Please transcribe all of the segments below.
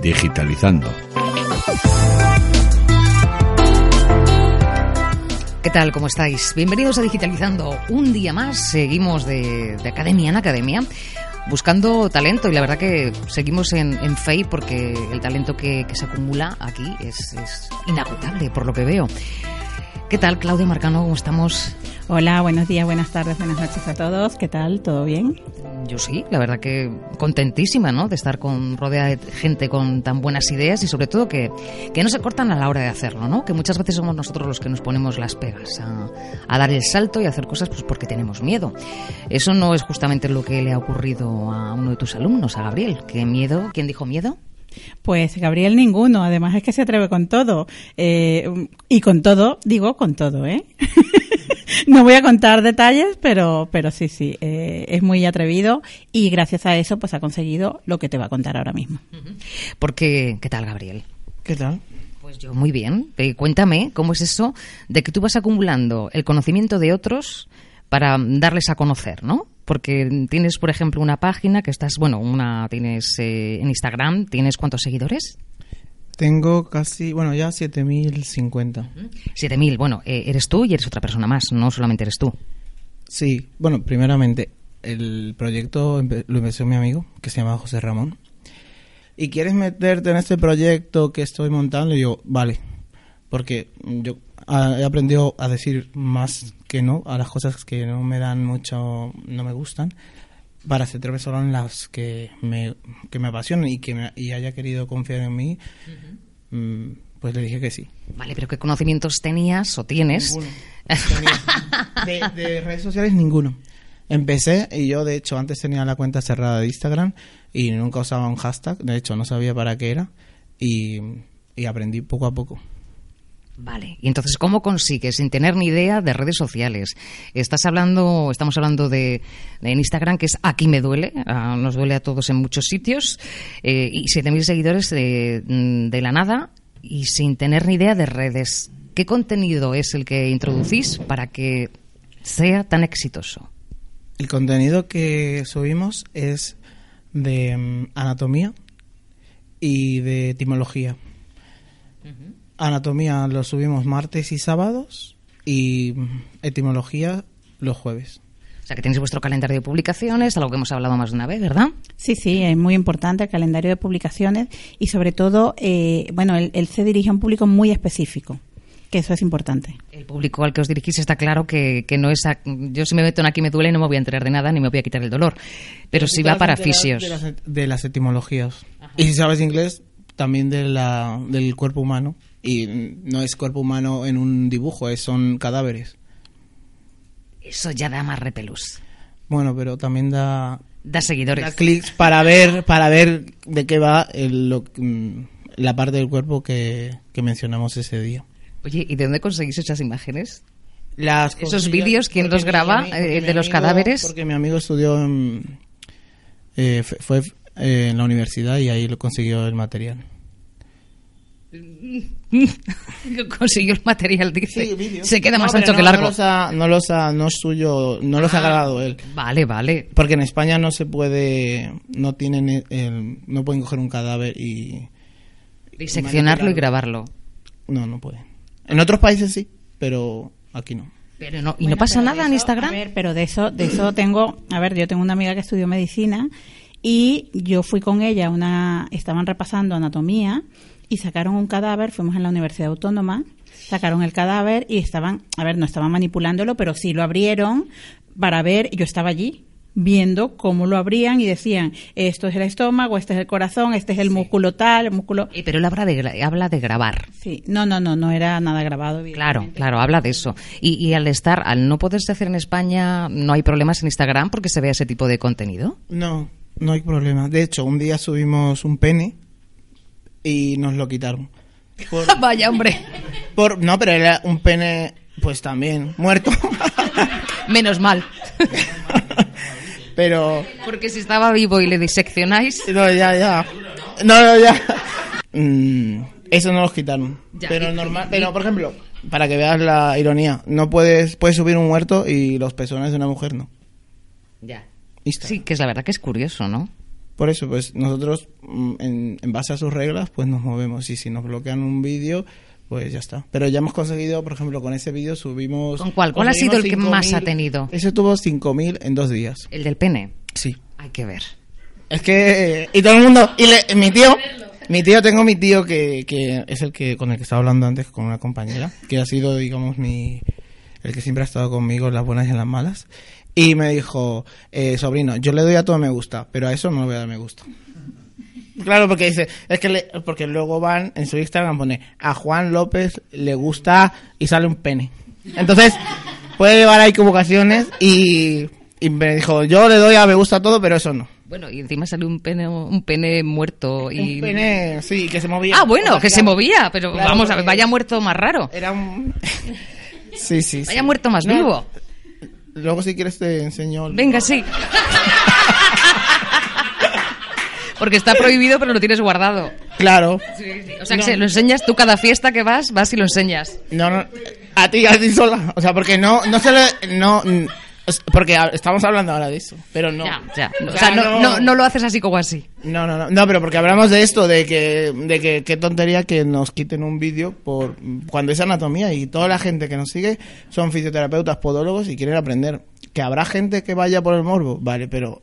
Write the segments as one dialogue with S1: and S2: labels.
S1: Digitalizando.
S2: ¿Qué tal? ¿Cómo estáis? Bienvenidos a Digitalizando. Un día más seguimos de, de academia en academia buscando talento y la verdad que seguimos en, en FEI porque el talento que, que se acumula aquí es, es inagotable por lo que veo. ¿Qué tal, Claudia Marcano? ¿Cómo estamos?
S3: Hola, buenos días, buenas tardes, buenas noches a todos. ¿Qué tal? ¿Todo bien?
S2: Yo sí, la verdad que contentísima, ¿no? De estar con rodeada de gente con tan buenas ideas y sobre todo que, que no se cortan a la hora de hacerlo, ¿no? Que muchas veces somos nosotros los que nos ponemos las pegas a, a dar el salto y a hacer cosas pues porque tenemos miedo. Eso no es justamente lo que le ha ocurrido a uno de tus alumnos, a Gabriel. ¿Qué miedo? ¿Quién dijo miedo?
S3: Pues Gabriel ninguno, además es que se atreve con todo. Eh, y con todo, digo con todo, ¿eh? no voy a contar detalles, pero, pero sí, sí, eh, es muy atrevido y gracias a eso pues ha conseguido lo que te va a contar ahora mismo.
S2: Porque, ¿qué tal, Gabriel?
S4: ¿Qué tal?
S2: Pues yo muy bien. Eh, cuéntame cómo es eso de que tú vas acumulando el conocimiento de otros para darles a conocer, ¿no? Porque tienes, por ejemplo, una página que estás, bueno, una tienes eh, en Instagram, ¿tienes cuántos seguidores?
S4: Tengo casi, bueno, ya 7050.
S2: 7000, bueno, eh, eres tú y eres otra persona más, no solamente eres tú.
S4: Sí, bueno, primeramente, el proyecto lo empezó mi amigo, que se llama José Ramón. ¿Y quieres meterte en este proyecto que estoy montando? Y yo, vale. Porque yo he aprendido a decir más que no a las cosas que no me dan mucho, no me gustan, para centrarme solo en las que me, que me apasionan y que me- y haya querido confiar en mí. mm, Pues le dije que sí.
S2: Vale, pero ¿qué conocimientos tenías o tienes?
S4: Ninguno. Tenía- De, de redes sociales ninguno. Empecé y yo de hecho antes tenía la cuenta cerrada de Instagram y nunca usaba un hashtag, de hecho no sabía para qué era y, y aprendí poco a poco.
S2: Vale, y entonces, ¿cómo consigues, sin tener ni idea de redes sociales? Estás hablando, estamos hablando de, de en Instagram, que es Aquí me duele, ah, nos duele a todos en muchos sitios, eh, y 7.000 seguidores de, mm, de la nada y sin tener ni idea de redes. ¿Qué contenido es el que introducís para que sea tan exitoso?
S4: El contenido que subimos es de mm, anatomía y de etimología. Anatomía lo subimos martes y sábados y mm, etimología los jueves.
S2: O sea, que tenéis vuestro calendario de publicaciones, algo que hemos hablado más de una vez, ¿verdad?
S3: Sí, sí, es muy importante el calendario de publicaciones y sobre todo, eh, bueno, él, él se dirige a un público muy específico, que eso es importante.
S2: El público al que os dirigís está claro que, que no es... a- yo si me meto en aquí me duele no me voy a enterar de nada ni me voy a quitar el dolor. Pero si va para
S4: de las-
S2: fisios.
S4: De las, de las etimologías. Y si sabes inglés, también de la, del cuerpo humano. Y no es cuerpo humano en un dibujo, es, son cadáveres.
S2: Eso ya da más repelús.
S4: Bueno, pero también da,
S2: Da
S4: da
S2: seguidores.
S4: clics para ver, para ver de qué va el, lo- mm, la parte del cuerpo que, que mencionamos ese día.
S2: Oye, ¿y de dónde conseguís esas imágenes?
S4: Las
S2: Esos vídeos, ¿quién
S4: porque
S2: los graba,
S4: mi-
S2: eh,
S4: porque
S2: de los
S4: amigo-
S2: cadáveres?
S4: Porque mi amigo estudió en, eh, fue- fue eh, en la universidad y ahí lo consiguió el material.
S2: Consiguió el material, dice. Se queda
S4: No,
S2: más ancho
S4: no-
S2: que largo.
S4: No los ha, no los ha- no es suyo, no los ha
S2: Ah.
S4: grabado él.
S2: Vale, vale.
S4: Porque en España no se puede, no tienen, el- el- no pueden coger un cadáver y,
S2: Diseccionarlo y grabarlo.
S4: no, no pueden. En otros países sí, pero aquí no.
S2: Pero no, y
S3: Bueno,
S2: no pasa nada en Instagram.
S3: A ver, pero de eso, de eso tengo, a ver, yo tengo una amiga que estudió medicina y yo fui con ella a una, estaban repasando anatomía y sacaron un cadáver, fuimos en la Universidad Autónoma, sacaron el cadáver y estaban, a ver, no estaban manipulándolo, pero sí lo abrieron para ver, yo estaba allí viendo cómo lo abrían y decían, esto es el estómago, este es el corazón, este es el músculo tal, el músculo...
S2: Eh, pero él habla de, habla de grabar.
S3: Sí, no, no, no, no era nada grabado.
S2: Claro, claro, habla de eso. Y, y al estar, al no poderse hacer en España, no hay problemas en Instagram porque se vea ese tipo de contenido.
S4: No, no hay problema. De hecho, un día subimos un pene y nos lo quitaron. Por,
S2: Vaya, hombre.
S4: por- no, pero era un pene, pues también, muerto.
S2: Menos mal.
S4: pero,
S2: Porque si estaba vivo y le diseccionáis.
S4: no, ya, ya. No, no, ya. Mm, eso no los quitaron.
S2: Ya,
S4: pero normal, pero por ejemplo, para que veas la ironía, no puedes, puedes subir un muerto y los pezones de una mujer no.
S2: Ya. Sí, que es la verdad que es curioso, ¿no?
S4: Por eso, pues nosotros, mm, en, en base a sus reglas, pues nos movemos. Y si nos bloquean un vídeo, pues ya está. Pero ya hemos conseguido, por ejemplo, con ese vídeo subimos...
S2: ¿Con cuál? ¿Cuál ha sido el que más ha
S4: 5.000.
S2: tenido?
S4: Ese tuvo 5.000 en dos días.
S2: El del pene.
S4: Sí.
S2: Hay que ver.
S4: Es que... Y todo el mundo... Y le- mi tío... Mi tío, tengo mi tío que, que es el que con el que estaba hablando antes con una compañera, que ha sido, digamos, mi... El que siempre ha estado conmigo en las buenas y en las malas. Y me dijo, eh, sobrino, yo le doy a todo me gusta, pero a eso no le voy a dar me gusta. Claro, porque dice, es que le- porque luego van en su Instagram pone a Juan López le gusta y sale un pene. Entonces, puede llevar a equivocaciones y, y me dijo, yo le doy a me gusta todo, pero eso no.
S2: Bueno, y encima salió un pene, un pene muerto y...
S4: Un pene, sí, que se movía.
S2: Ah, bueno, que se movía, pero
S4: Claro,
S2: vamos a ver, vaya muerto más raro.
S4: Era un... sí, sí, sí.
S2: Vaya muerto más
S4: No,
S2: vivo.
S4: Luego si quieres te enseño...
S2: Venga, sí. Porque está prohibido, pero lo tienes guardado.
S4: Claro.
S2: O sea, que se lo enseñas tú cada fiesta que vas, vas y lo enseñas.
S4: No, no, a ti, a ti sola. O sea, porque no, no se le, no, porque estamos hablando ahora de eso, pero no.
S2: Ya, ya.
S4: O
S2: sea, no,
S4: no-
S2: no, no lo haces así como así.
S4: No, no, no, no, pero porque hablamos de esto, de que, de que qué tontería que nos quiten un vídeo por cuando es anatomía y toda la gente que nos sigue son fisioterapeutas, podólogos y quieren aprender. Que habrá gente que vaya por el morbo, vale, pero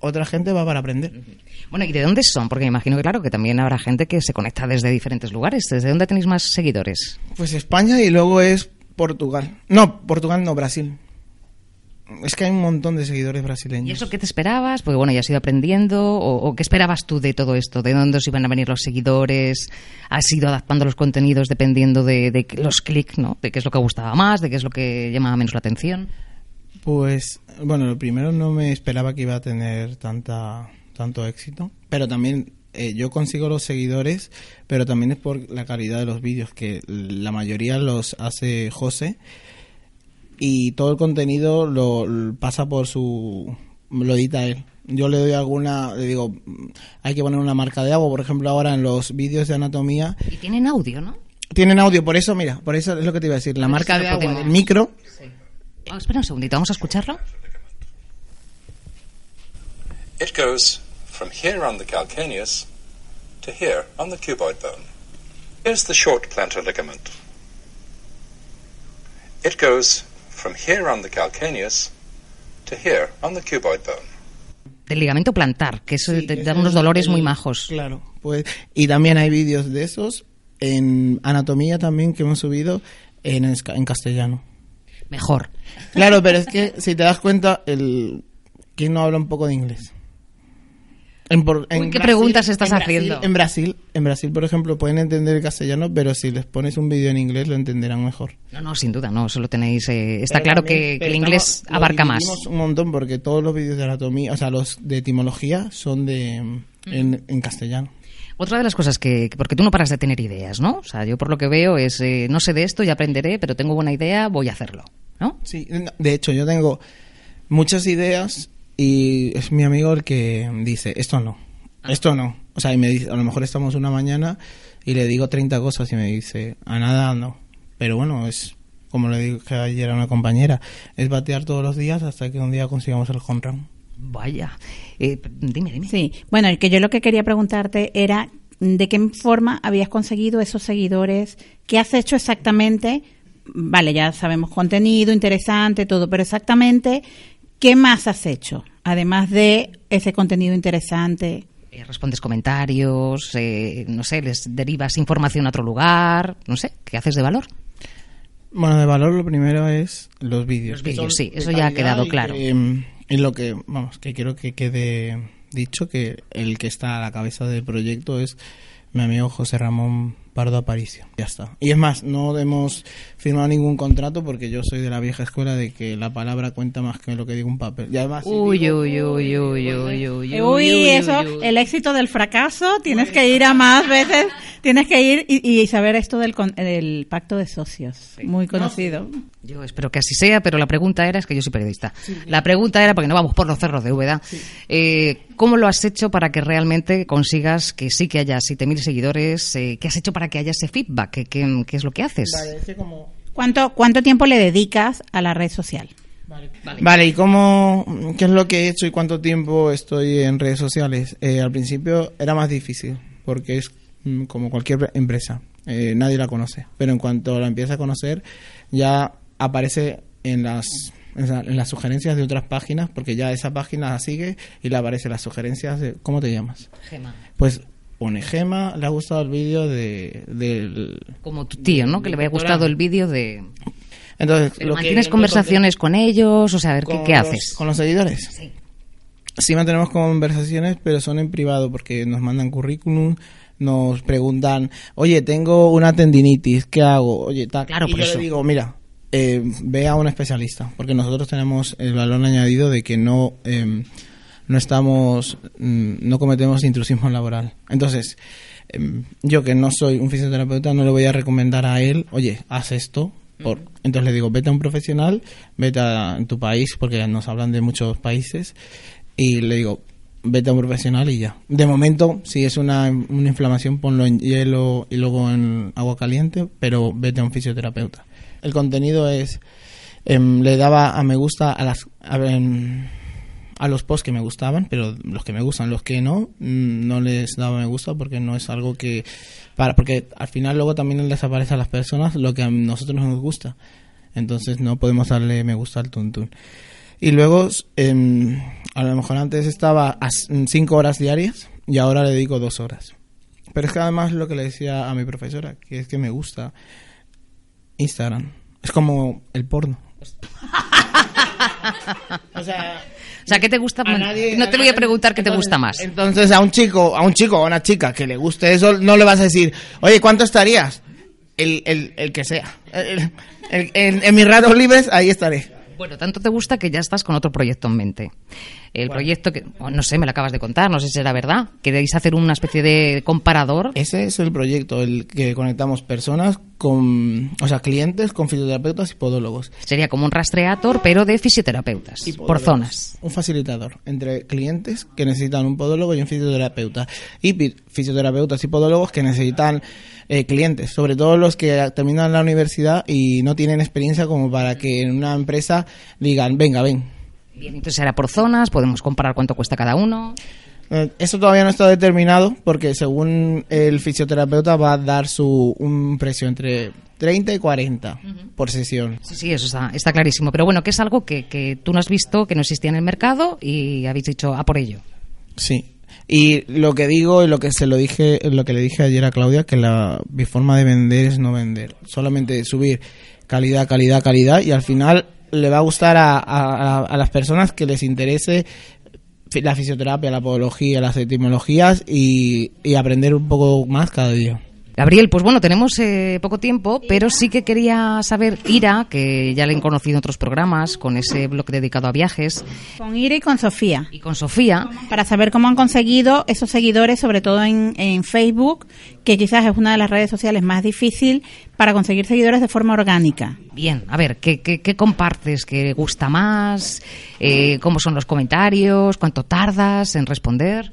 S4: otra gente va para aprender.
S2: Bueno, ¿y de dónde son? Porque me imagino que, claro, que también habrá gente que se conecta desde diferentes lugares. ¿Desde dónde tenéis más seguidores?
S4: Pues España y luego es Portugal. No, Portugal no, Brasil. Es que hay un montón de seguidores brasileños.
S2: ¿Y eso qué te esperabas? Porque, bueno, ya has ido aprendiendo. ¿O, o qué esperabas tú de todo esto? ¿De dónde os iban a venir los seguidores? ¿Has ido adaptando los contenidos dependiendo de, de los clics, ¿no? De qué es lo que gustaba más, de qué es lo que llamaba menos la atención.
S4: Pues, bueno, lo primero no me esperaba que iba a tener tanta, tanto éxito, pero también eh, yo consigo los seguidores, pero también es por la calidad de los vídeos, que la mayoría los hace José y todo el contenido lo, lo pasa por su... lo edita él. Yo le doy alguna, le digo, hay que poner una marca de agua, por ejemplo, ahora en los vídeos de anatomía
S2: Y tienen audio, ¿no?
S4: tienen audio, por eso, mira, por eso es lo que te iba a decir, la marca de agua
S2: podemos-
S4: del micro
S2: Oh, espera un segundito, vamos a escucharlo.
S1: It goes from here on the calcaneus to here on the cuboid bone. Here's the short plantar ligament. It goes from here on the calcaneus to here on the cuboid bone.
S2: Del ligamento plantar, que eso
S4: Sí,
S2: te da unos dolores
S4: el-
S2: muy majos.
S4: Claro, pues y también hay vídeos de esos en anatomía también que hemos subido en, en castellano.
S2: Mejor.
S4: Claro, pero es que si te das cuenta, el ¿quién no habla un poco de inglés? En por- en
S2: Uy, ¿qué preguntas estás
S4: en Brasil-
S2: haciendo?
S4: En Brasil, en Brasil, por ejemplo, pueden entender el castellano, pero si les pones un vídeo en inglés lo entenderán mejor.
S2: No, no, sin duda, no, eso lo tenéis. eh, está
S4: Pero
S2: claro
S4: también-
S2: que, el inglés
S4: estamos-
S2: abarca más.
S4: un montón porque todos los vídeos de anatomía, o sea, los de etimología son de en, en castellano.
S2: Otra de las cosas que, que- porque tú no paras de tener ideas, ¿no? O sea, yo por lo que veo es, eh, no sé de esto, ya aprenderé, pero tengo buena idea, voy a hacerlo, ¿no?
S4: Sí, no, de hecho yo tengo muchas ideas y es mi amigo el que dice, esto no, esto no. O sea, y me dice, a lo mejor estamos una mañana y le digo 30 cosas y me dice, a nada no. Pero bueno, es como le dije ayer a una compañera, es batear todos los días hasta que un día consigamos el home run.
S2: Vaya. Eh, dime, dime.
S3: Sí, bueno, que yo lo que quería preguntarte era de qué forma habías conseguido esos seguidores, qué has hecho exactamente, vale, ya sabemos contenido, interesante, todo, pero exactamente, ¿qué más has hecho? Además de ese contenido interesante.
S2: Eh, respondes comentarios, eh, no sé, les derivas información a otro lugar, no sé, ¿qué haces de valor?
S4: Bueno, de valor lo primero es los vídeos.
S2: Los vídeos, sí, eso ya ha quedado
S4: y
S2: claro.
S4: que, mm, y lo que, vamos, que quiero que quede dicho que el que está a la cabeza del proyecto es mi amigo José Ramón Pardo Aparicio. Ya está. Y es más, no hemos firmado ningún contrato porque yo soy de la vieja escuela de que la palabra cuenta más que lo que diga un papel. Y además, si
S2: Uy,
S4: digo-
S2: uy, uy, uy, uy, uy,
S3: Uy, eso, el éxito del fracaso, tienes que ir a más veces, tienes que ir y, y saber esto del, con- del pacto de socios, muy conocido.
S2: Yo espero que así sea, pero la pregunta era, es que yo soy periodista, la pregunta era, porque no vamos por los cerros de Úbeda, eh, ¿cómo lo has hecho para que realmente consigas que sí que haya 7.000 seguidores? Eh, ¿Qué has hecho para que haya ese feedback? ¿Qué, qué, qué es lo que haces?
S4: Vale, es que como...
S3: ¿Cuánto, ¿Cuánto tiempo le dedicas a la red social?
S4: Vale. ¿y cómo, qué es lo que he hecho y cuánto tiempo estoy en redes sociales? Eh, al principio era más difícil, porque es mm, como cualquier empresa, eh, nadie la conoce, pero en cuanto la empieza a conocer, ya aparece en las en las sugerencias de otras páginas, porque ya esa página la sigue y le aparece las sugerencias de ¿cómo te llamas?
S2: Gema.
S4: Pues pone Gema, le ha gustado el vídeo de, del...
S2: Como tu tío, ¿no? Que le había gustado el vídeo de...
S4: Entonces,
S2: Pero
S4: lo que-
S2: ¿Mantienes conversaciones con ellos? O sea, a ver, ¿qué, qué
S4: los-
S2: haces?
S4: ¿Con los seguidores?
S2: Sí.
S4: Sí mantenemos conversaciones, pero son en privado porque nos mandan currículum, nos preguntan, oye, tengo una tendinitis, ¿qué hago? Oye, tal.
S2: Claro,
S4: y
S2: por
S4: yo
S2: eso.
S4: le digo, mira, eh, ve a un especialista, porque nosotros tenemos el valor añadido de que no, eh, no estamos, mm, no cometemos intrusismo laboral. Entonces, em, yo que no soy un fisioterapeuta, no le voy a recomendar a él, oye, haz esto. Por, entonces le digo, vete a un profesional, vete a tu país, porque nos hablan de muchos países, y le digo, vete a un profesional y ya. De momento, si es una, una inflamación, ponlo en hielo y luego en agua caliente, pero vete a un fisioterapeuta. El contenido es, em, le daba a me gusta a las... A, a los posts que me gustaban, pero los que me gustan, los que no, mm, no les daba me gusta porque no es algo que para porque al final luego también les aparece a las personas lo que a nosotros nos gusta. Entonces no podemos darle me gusta al tuntún. Y luego em, a lo mejor antes estaba a s- cinco horas diarias y ahora le dedico dos horas. Pero es que además lo que le decía a mi profesora, que es que me gusta Instagram. Es como el porno. o sea,
S2: O sea, ¿qué te gusta?
S4: nadie-
S2: no te voy a preguntar qué te gusta más.
S4: Entonces, a un chico, a un chico o a una chica que le guste eso, no le vas a decir, oye, ¿cuánto estarías? El, el, el que sea. El- en mis ratos libres, ahí estaré.
S2: Bueno, tanto te gusta que ya estás con otro proyecto en mente. El proyecto que, oh, no sé, me lo acabas de contar, no sé si será verdad. ¿Queréis hacer una especie de comparador?
S4: Ese es el proyecto, el que conectamos personas con, o sea, clientes con fisioterapeutas y podólogos.
S2: Sería como un rastreator, pero de fisioterapeutas, por zonas.
S4: Un facilitador entre clientes que necesitan un podólogo y un fisioterapeuta. Y fisioterapeutas y podólogos que necesitan eh, clientes, sobre todo los que terminan la universidad y no tienen experiencia como para que en una empresa digan, venga, ven.
S2: Bien, entonces será por zonas, podemos comparar cuánto cuesta cada uno.
S4: Eh, Eso todavía no está determinado porque según el fisioterapeuta va a dar su un precio entre 30 y 40 por sesión.
S2: Sí, sí, eso está, está clarísimo. Pero bueno, que es algo que, que tú no has visto, que no existía en el mercado y habéis dicho, a por ello.
S4: Sí. Y lo que digo y lo que se lo dije, lo que le dije ayer a Claudia, que la mi forma de vender es no vender, solamente subir calidad, calidad, calidad y al final le va a gustar a, a- las personas que les interese la fisioterapia, la podología, las etimologías y, y aprender un poco más cada día.
S2: Gabriel, pues bueno, tenemos eh, poco tiempo, pero sí que quería saber, Ira, que ya le he conocido en otros programas, con ese blog dedicado a viajes,
S3: Con Ira y con Sofía.
S2: y con Sofía,
S3: Para saber cómo han conseguido esos seguidores, sobre todo en, en Facebook, que quizás es una de las redes sociales más difícil para conseguir seguidores de forma orgánica.
S2: Bien, a ver, ¿qué, qué, qué compartes? ¿Qué gusta más? Eh, ¿Cómo son los comentarios? ¿Cuánto tardas en responder?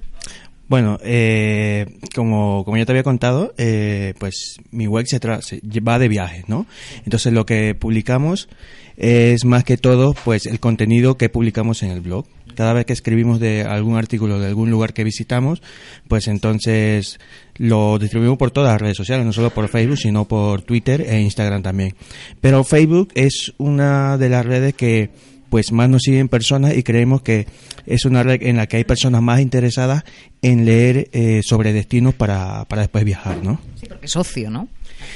S5: Bueno, eh, como, como ya te había contado, eh, pues mi web se, se va de viajes, ¿no? Entonces lo que publicamos es más que todo pues el contenido que publicamos en el blog. Cada vez que escribimos de algún artículo de algún lugar que visitamos, pues entonces lo distribuimos por todas las redes sociales, no solo por Facebook, sino por Twitter e Instagram también. Pero Facebook es una de las redes que pues más nos siguen personas y creemos que es una red en la que hay personas más interesadas en leer eh, sobre destinos para, para después viajar, ¿no?
S2: Sí, porque es socio, ¿no?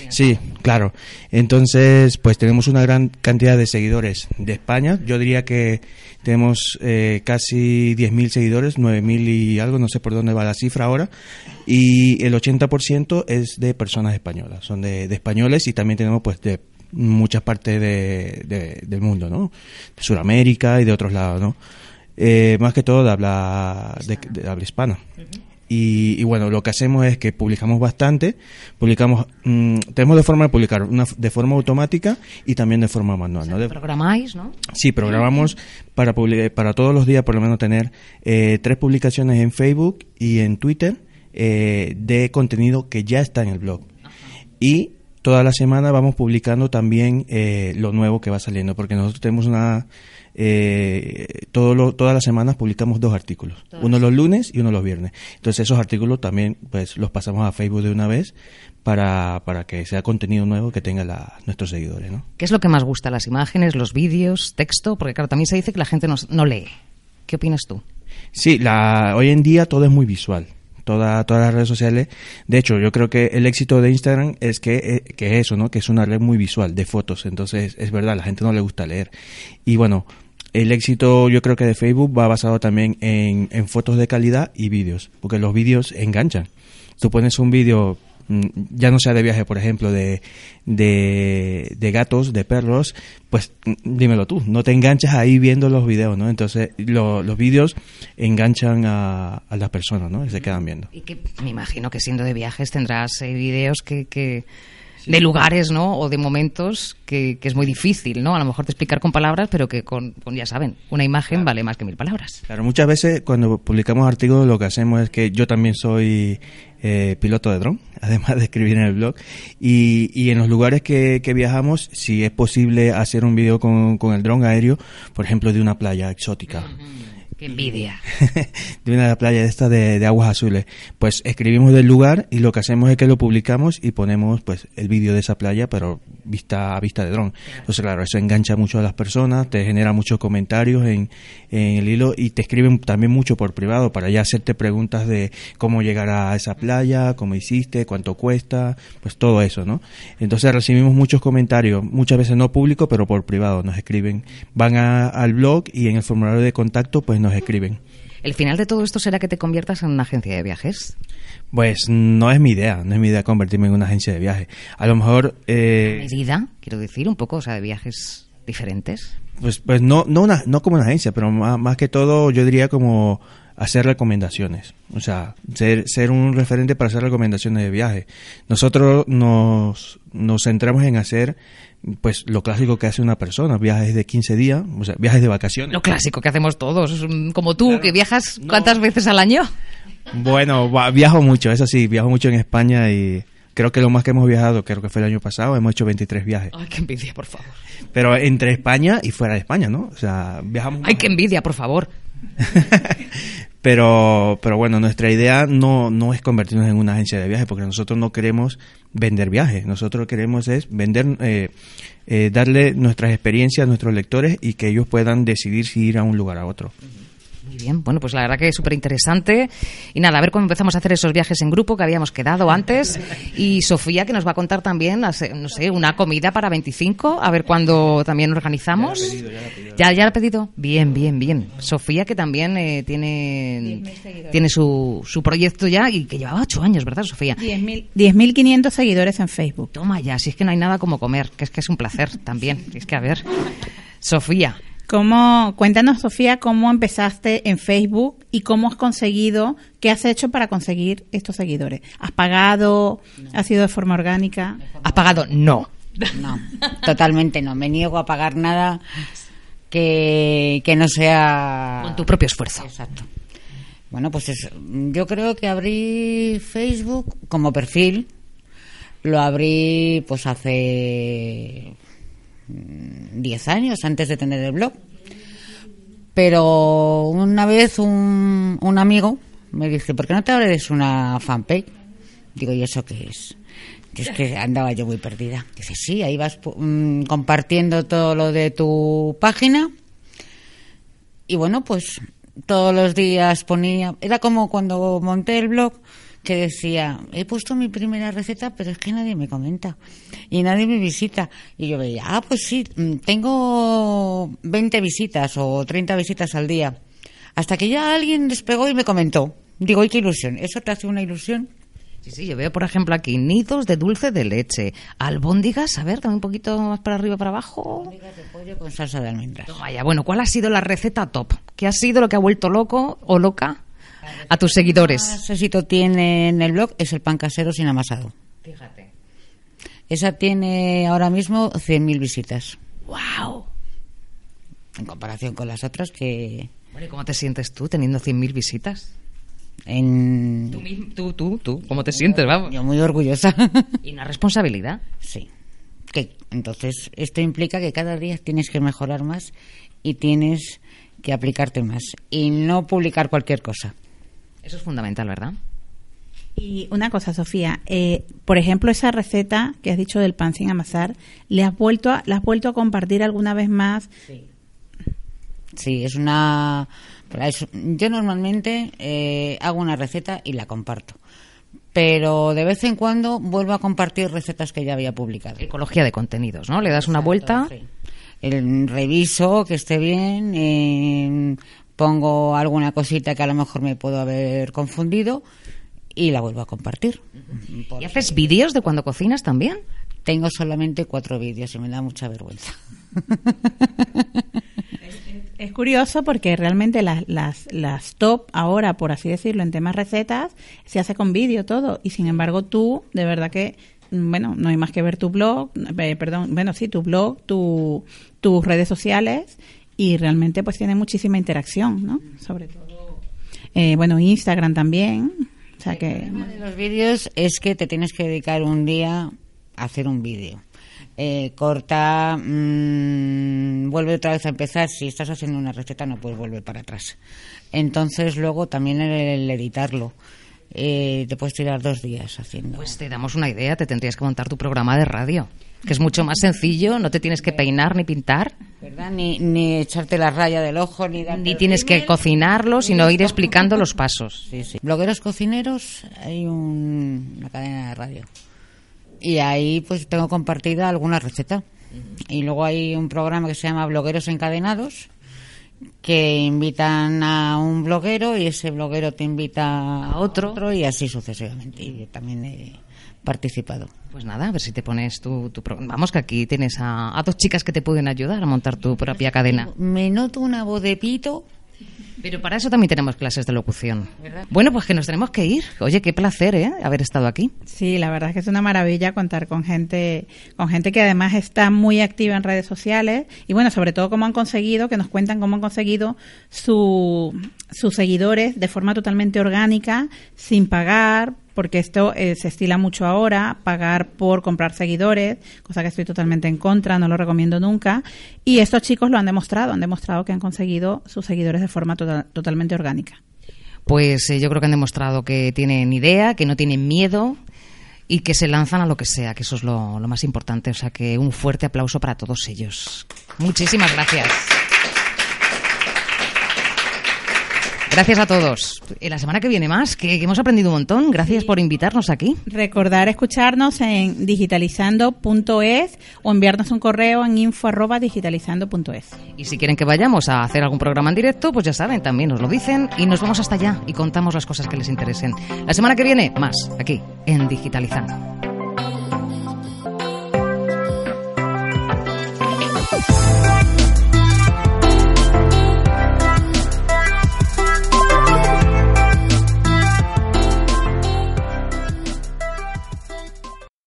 S5: Sí, claro. Entonces, pues tenemos una gran cantidad de seguidores de España. Yo diría que tenemos eh, casi 10.000 seguidores, 9.000 y algo, no sé por dónde va la cifra ahora. Y el 80% es de personas españolas, son de, de españoles y también tenemos pues de muchas partes de, de- del mundo, ¿no? De Sudamérica y de otros lados, ¿no? Eh, más que todo de habla, de, de habla hispana. Y, y bueno, lo que hacemos es que publicamos bastante, publicamos, mm, tenemos de forma de publicar, una, de forma automática y también de forma manual, ¿no? De-
S2: Programáis, ¿no?
S5: Sí, programamos para, para todos los días por lo menos tener eh, tres publicaciones en Facebook y en Twitter eh, de contenido que ya está en el blog. Y toda la semana vamos publicando también eh, lo nuevo que va saliendo, porque nosotros tenemos una... Eh, todo lo, todas las semanas publicamos dos artículos, uno los lunes y uno los viernes. Entonces esos artículos también pues los pasamos a Facebook de una vez para, para que sea contenido nuevo que tenga la, nuestros seguidores. ¿no?
S2: ¿Qué es lo que más gusta? ¿Las imágenes, los vídeos, texto? Porque claro, también se dice que la gente no, no lee. ¿Qué opinas tú?
S5: Sí, la, hoy en día todo es muy visual. Toda, todas las redes sociales. De hecho, yo creo que el éxito de Instagram es que, eh, que eso, ¿no? Que es una red muy visual de fotos. Entonces, es verdad, la gente no le gusta leer. Y bueno, el éxito yo creo que de Facebook va basado también en, en fotos de calidad y vídeos. Porque los vídeos enganchan. Tú pones un vídeo ya no sea de viaje, por ejemplo, de, de, de, gatos, de perros, pues mm, dímelo tú, no te enganchas ahí viendo los videos, ¿no? Entonces lo, los vídeos enganchan a, a, las personas, ¿no? Y se quedan viendo.
S2: Y que me imagino que siendo de viajes tendrás eh, videos que... que de lugares, ¿no? O de momentos que, que, es muy difícil, ¿no? A lo mejor de explicar con palabras, pero que con, con ya saben, una imagen claro. vale más que mil palabras.
S5: Claro, muchas veces cuando publicamos artículos lo que hacemos es que yo también soy eh, piloto de dron, además de escribir en el blog, y, y en los lugares que, que, viajamos, si es posible hacer un video con, con el dron aéreo, por ejemplo, de una playa exótica.
S2: Qué envidia.
S5: de una playa esta de, de, aguas azules. Pues escribimos del lugar y lo que hacemos es que lo publicamos y ponemos pues el vídeo de esa playa, pero vista a vista de dron. Entonces, claro, eso engancha mucho a las personas, te genera muchos comentarios en, en el hilo y te escriben también mucho por privado para ya hacerte preguntas de cómo llegar a esa playa, cómo hiciste, cuánto cuesta, pues todo eso, ¿no? Entonces recibimos muchos comentarios, muchas veces no públicos, pero por privado. Nos escriben, van a, al blog y en el formulario de contacto pues nos escriben.
S2: ¿El final de todo esto será que te conviertas en una agencia de viajes?
S5: Pues no es mi idea, no es mi idea convertirme en una agencia de viajes. A lo mejor... Eh,
S2: ¿Medida? Quiero decir, un poco, o sea, de viajes diferentes.
S5: Pues, pues no, no, una, no como una agencia, pero más, más que todo yo diría como hacer recomendaciones, o sea, ser, ser un referente para hacer recomendaciones de viaje. Nosotros nos, nos centramos en hacer pues lo clásico que hace una persona, viajes de 15 días, o sea, viajes de vacaciones.
S2: Lo clásico que hacemos todos, como tú, claro, que viajas no. cuántas veces al año.
S5: Bueno, viajo mucho, eso sí, viajo mucho en España y creo que lo más que hemos viajado, creo que fue el año pasado, hemos hecho 23 viajes.
S2: Ay, qué envidia, por favor.
S5: Pero entre España y fuera de España, ¿no? O sea, viajamos...
S2: Ay, qué envidia, por favor.
S5: pero, pero bueno, nuestra idea no, no es convertirnos en una agencia de viajes, porque nosotros no queremos vender viajes, nosotros queremos es vender, eh, eh, darle nuestras experiencias a nuestros lectores y que ellos puedan decidir si ir a un lugar a otro.
S2: Muy bien, bueno, pues la verdad que es súper interesante. Y nada, a ver cómo empezamos a hacer esos viajes en grupo que habíamos quedado antes. Y Sofía, que nos va a contar también, no sé, una comida para 25, a ver cuándo también organizamos.
S5: Ya, pedido, ya, pedido,
S2: ¿Ya, pedido. Bien, bien, bien. Sofía, que también eh, tiene, tiene su, su proyecto ya y que llevaba ocho años, ¿verdad, Sofía?
S3: 10.500 seguidores en Facebook.
S2: Toma ya, si es que no hay nada como comer, que es que es un placer también. Es que, a ver, Sofía.
S3: ¿Cómo, cuéntanos, Sofía, cómo empezaste en Facebook y cómo has conseguido, qué has hecho para conseguir estos seguidores? ¿Has pagado? No. ¿Ha sido de forma orgánica?
S2: ¿Has pagado? No.
S6: No, totalmente no. Me niego a pagar nada que, que no sea.
S2: Con tu propio esfuerzo.
S6: Exacto. Bueno, pues es, yo creo que abrí Facebook como perfil. Lo abrí pues hace 10 años antes de tener el blog. Pero una vez un, un amigo me dice, ¿por qué no te abres una fanpage? Digo, ¿y eso qué es? Es que andaba yo muy perdida. Dice, sí, ahí vas um, compartiendo todo lo de tu página. Y bueno, pues todos los días ponía... Era como cuando monté el blog, que decía, he puesto mi primera receta, pero es que nadie me comenta y nadie me visita. Y yo veía, ah, pues sí, tengo 20 visitas o 30 visitas al día. Hasta que ya alguien despegó y me comentó. Digo, ¡ay, qué ilusión! ¿Eso te hace una ilusión?
S2: Sí, sí, yo veo, por ejemplo, aquí nidos de dulce de leche, albóndigas, a ver, también un poquito más para arriba, para abajo.
S6: Albóndigas de pollo con salsa de almendras.
S2: Vaya, bueno, ¿cuál ha sido la receta top? ¿Qué ha sido lo que ha vuelto loco o loca a tus seguidores?
S6: Más éxito tiene en el blog es el pan casero sin amasado.
S2: Fíjate.
S6: Esa tiene ahora mismo 100.000 visitas.
S2: ¡Wow!
S6: En comparación con las otras que...
S2: Bueno, ¿y cómo te sientes tú teniendo 100.000 visitas?
S6: En,
S2: Tú, tú, tú, ¿cómo te sientes? Vamos.
S6: Yo muy orgullosa.
S2: Y una responsabilidad.
S6: Sí. Que, entonces, esto implica que cada día tienes que mejorar más y tienes que aplicarte más. Y no publicar cualquier cosa.
S2: Eso es fundamental, ¿verdad?
S3: Y una cosa, Sofía, eh, por ejemplo, esa receta que has dicho del pan sin amasar, ¿le has vuelto a, ¿la has vuelto a compartir alguna vez más?
S6: Sí. Sí, es una... Yo normalmente eh, hago una receta y la comparto. Pero de vez en cuando vuelvo a compartir recetas que ya había publicado.
S2: Ecología de contenidos, ¿no? Le das una vuelta.
S6: Sí. El, reviso que esté bien, eh, pongo alguna cosita que a lo mejor me puedo haber confundido y la vuelvo a compartir.
S2: ¿Y haces vídeos de cuando cocinas también?
S6: Tengo solamente cuatro vídeos y me da mucha vergüenza.
S3: Es curioso porque realmente las, las, las top ahora, por así decirlo, en temas recetas, se hace con vídeo todo. Y sin embargo tú, de verdad que, bueno, no hay más que ver tu blog, eh, perdón, bueno, sí, tu blog, tu, tus redes sociales y realmente pues tiene muchísima interacción, ¿no? Sobre todo, eh, bueno, Instagram también. O sea que...
S6: El de los vídeos es que te tienes que dedicar un día a hacer un vídeo. Eh, corta, mmm, vuelve otra vez a empezar. Si estás haciendo una receta, no puedes volver para atrás. Entonces, luego también el, el editarlo. Eh, te puedes tirar dos días haciendo.
S2: Pues te damos una idea, te tendrías que montar tu programa de radio, que es mucho más sencillo, no te tienes que peinar ni pintar.
S6: ¿Verdad? Ni, ni echarte la raya del ojo, ni
S2: Ni tienes que cocinarlo, sino ir explicando los pasos.
S6: Sí, sí. Blogueros cocineros, hay un, una cadena de radio. Y ahí pues tengo compartida alguna receta. Y luego hay un programa que se llama Blogueros Encadenados, que invitan a un bloguero y ese bloguero te invita a otro, y así sucesivamente. Y también he participado.
S2: Pues nada, a ver si te pones tu, tu Vamos, que aquí tienes a, a dos chicas que te pueden ayudar a montar tu propia cadena.
S6: Me noto una voz de pito.
S2: Pero para eso también tenemos clases de locución. Bueno, pues que nos tenemos que ir. Oye, qué placer, ¿eh? Haber estado aquí.
S3: Sí, la verdad es que es una maravilla contar con gente, con gente que además está muy activa en redes sociales y bueno, sobre todo cómo han conseguido, que nos cuentan cómo han conseguido su, sus seguidores de forma totalmente orgánica, sin pagar, porque esto eh, se estila mucho ahora, pagar por comprar seguidores, cosa que estoy totalmente en contra, no lo recomiendo nunca. Y estos chicos lo han demostrado, han demostrado que han conseguido sus seguidores de forma tota- totalmente orgánica.
S2: Pues eh, yo creo que han demostrado que tienen idea, que no tienen miedo y que se lanzan a lo que sea, que eso es lo más importante. O sea que un fuerte aplauso para todos ellos. Muchísimas gracias. Gracias a todos. La semana que viene más, que, que hemos aprendido un montón. Gracias por invitarnos aquí.
S3: Recordar escucharnos en digitalizando.es o enviarnos un correo en info@digitalizando.es.
S2: Y si quieren que vayamos a hacer algún programa en directo, pues ya saben, también nos lo dicen y nos vamos hasta allá y contamos las cosas que les interesen. La semana que viene, más, aquí, en Digitalizando.